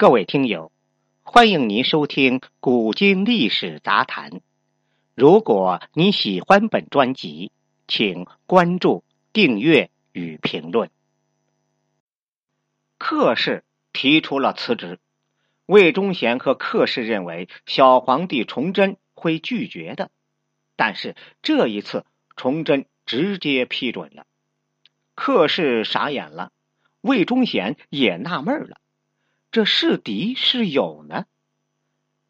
各位听友，欢迎您收听《古今历史杂谈》。如果你喜欢本专辑，请关注、订阅与评论。克氏提出了辞职，魏忠贤和克氏认为小皇帝崇祯会拒绝的，但是这一次崇祯直接批准了。克氏傻眼了，魏忠贤也纳闷了。这是敌是友呢？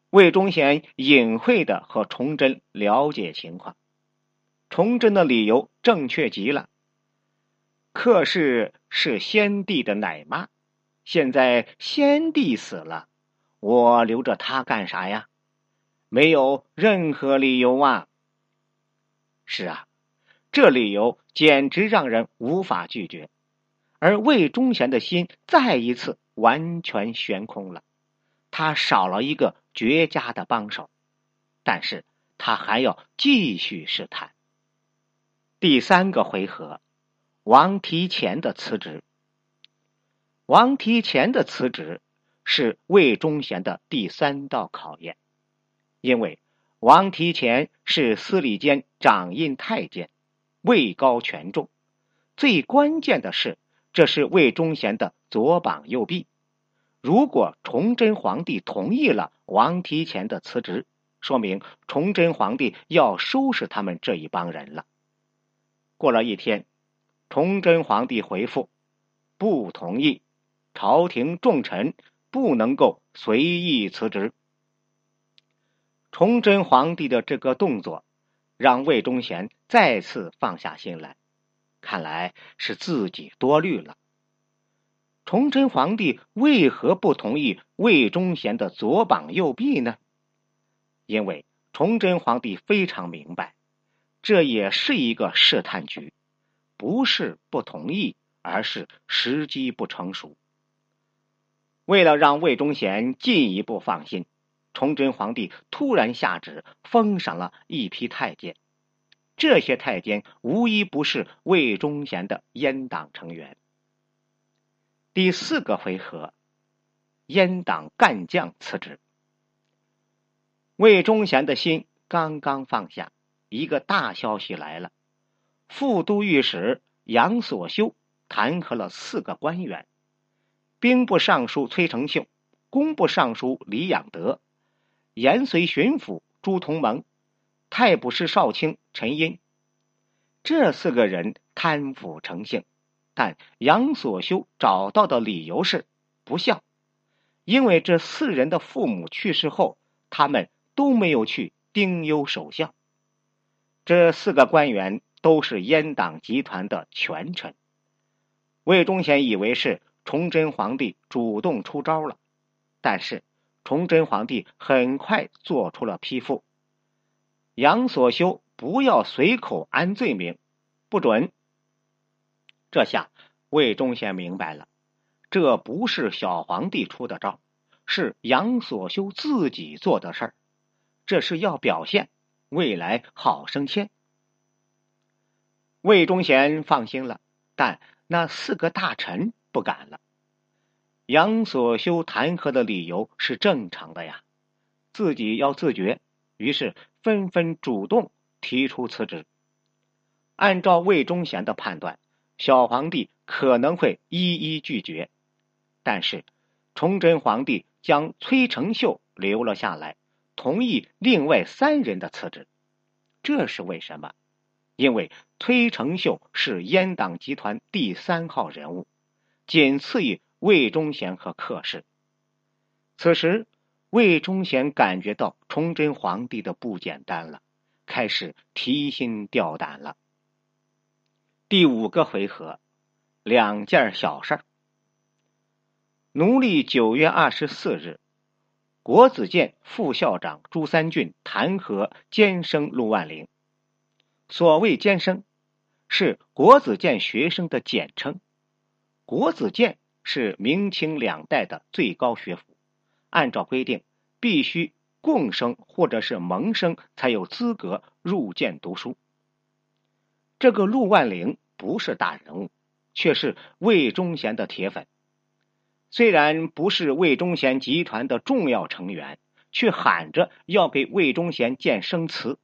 魏忠贤隐晦的和崇祯了解情况，崇祯的理由正确极了。客氏是先帝的奶妈，现在先帝死了，我留着他干啥呀？没有任何理由啊！是啊，这理由简直让人无法拒绝，而魏忠贤的心再一次。完全悬空了，他少了一个绝佳的帮手，但是他还要继续试探。第三个回合，王提前的辞职。王提前的辞职是魏忠贤的第三道考验，因为王提前是司礼监掌印太监，位高权重，最关键的是，这是魏忠贤的左膀右臂。如果崇祯皇帝同意了王提前的辞职，说明崇祯皇帝要收拾他们这一帮人了。过了一天，崇祯皇帝回复：“不同意，朝廷重臣不能够随意辞职。”崇祯皇帝的这个动作，让魏忠贤再次放下心来，看来是自己多虑了。崇祯皇帝为何不同意魏忠贤的左膀右臂呢？因为崇祯皇帝非常明白，这也是一个试探局，不是不同意，而是时机不成熟。为了让魏忠贤进一步放心，崇祯皇帝突然下旨封赏了一批太监，这些太监无一不是魏忠贤的阉党成员。第四个回合，阉党干将辞职。魏忠贤的心刚刚放下，一个大消息来了：副都御史杨所修弹劾了四个官员，兵部尚书崔成秀、工部尚书李养德、延绥巡抚朱同蒙、太卜师少卿陈英。这四个人贪腐成性。但杨所修找到的理由是不孝，因为这四人的父母去世后，他们都没有去丁忧守孝。这四个官员都是阉党集团的权臣。魏忠贤以为是崇祯皇帝主动出招了，但是崇祯皇帝很快做出了批复：杨所修不要随口安罪名，不准。这下魏忠贤明白了，这不是小皇帝出的招，是杨所修自己做的事儿。这是要表现未来好升迁。魏忠贤放心了，但那四个大臣不敢了。杨所修弹劾的理由是正常的呀，自己要自觉，于是纷纷主动提出辞职。按照魏忠贤的判断。小皇帝可能会一一拒绝，但是崇祯皇帝将崔成秀留了下来，同意另外三人的辞职。这是为什么？因为崔成秀是阉党集团第三号人物，仅次于魏忠贤和克氏。此时，魏忠贤感觉到崇祯皇帝的不简单了，开始提心吊胆了。第五个回合，两件小事儿。农历九月二十四日，国子监副校长朱三俊弹劾监生陆万龄。所谓监生，是国子监学生的简称。国子监是明清两代的最高学府，按照规定，必须贡生或者是蒙生才有资格入监读书。这个陆万龄不是大人物，却是魏忠贤的铁粉。虽然不是魏忠贤集团的重要成员，却喊着要给魏忠贤建生祠。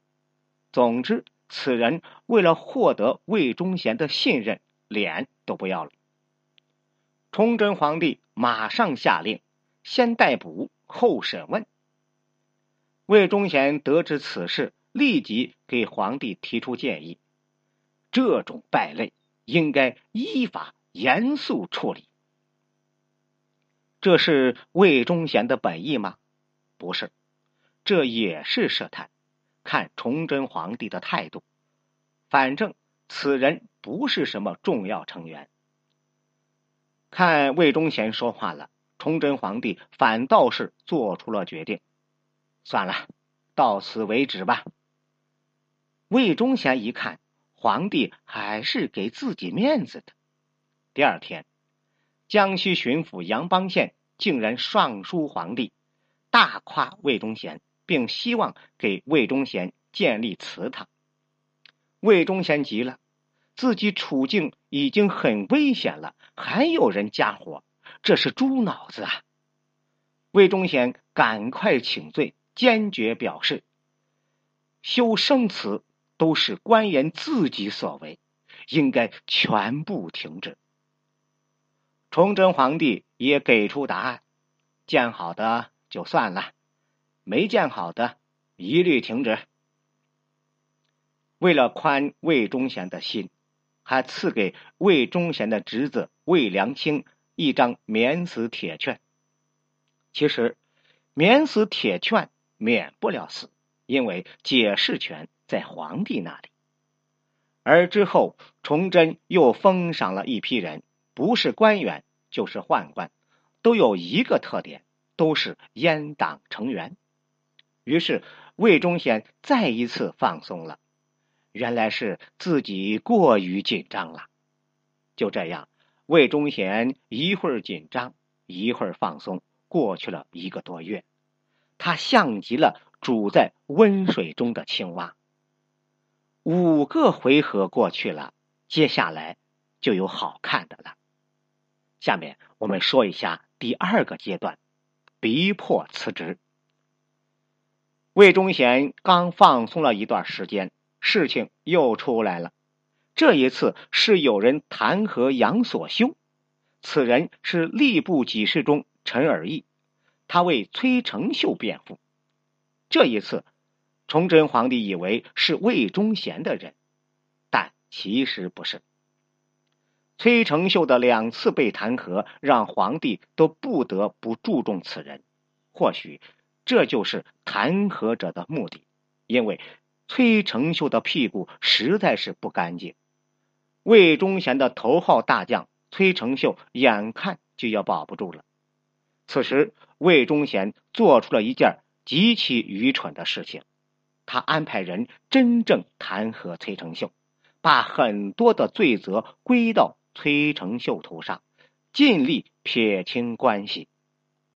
总之，此人为了获得魏忠贤的信任，脸都不要了。崇祯皇帝马上下令，先逮捕后审问。魏忠贤得知此事，立即给皇帝提出建议：这种败类应该依法严肃处理。这是魏忠贤的本意吗？不是，这也是试探，看崇祯皇帝的态度。反正此人不是什么重要成员。看魏忠贤说话了，崇祯皇帝反倒是做出了决定。算了，到此为止吧。魏忠贤一看，皇帝还是给自己面子的。第二天。江西巡抚杨邦宪竟然上书皇帝，大夸魏忠贤，并希望给魏忠贤建立祠堂。魏忠贤急了，自己处境已经很危险了，还有人加火，这是猪脑子啊！魏忠贤赶快请罪，坚决表示：修生祠都是官员自己所为，应该全部停止。崇祯皇帝也给出答案：建好的就算了，没建好的一律停止。为了宽魏忠贤的心，还赐给魏忠贤的侄子魏良卿一张免死铁券。其实，免死铁券免不了死，因为解释权在皇帝那里。而之后，崇祯又封赏了一批人。不是官员就是宦官，都有一个特点，都是阉党成员。于是魏忠贤再一次放松了，原来是自己过于紧张了。就这样，魏忠贤一会儿紧张，一会儿放松，过去了一个多月，他像极了煮在温水中的青蛙。五个回合过去了，接下来就有好看的了。下面我们说一下第二个阶段，逼迫辞职。魏忠贤刚放松了一段时间，事情又出来了。这一次是有人弹劾杨所修，此人是吏部给事中陈尔义，他为崔成秀辩护。这一次，崇祯皇帝以为是魏忠贤的人，但其实不是。崔成秀的两次被弹劾，让皇帝都不得不注重此人。或许这就是弹劾者的目的，因为崔成秀的屁股实在是不干净。魏忠贤的头号大将崔成秀眼看就要保不住了。此时，魏忠贤做出了一件极其愚蠢的事情，他安排人真正弹劾崔成秀，把很多的罪责归到。崔成秀头上，尽力撇清关系。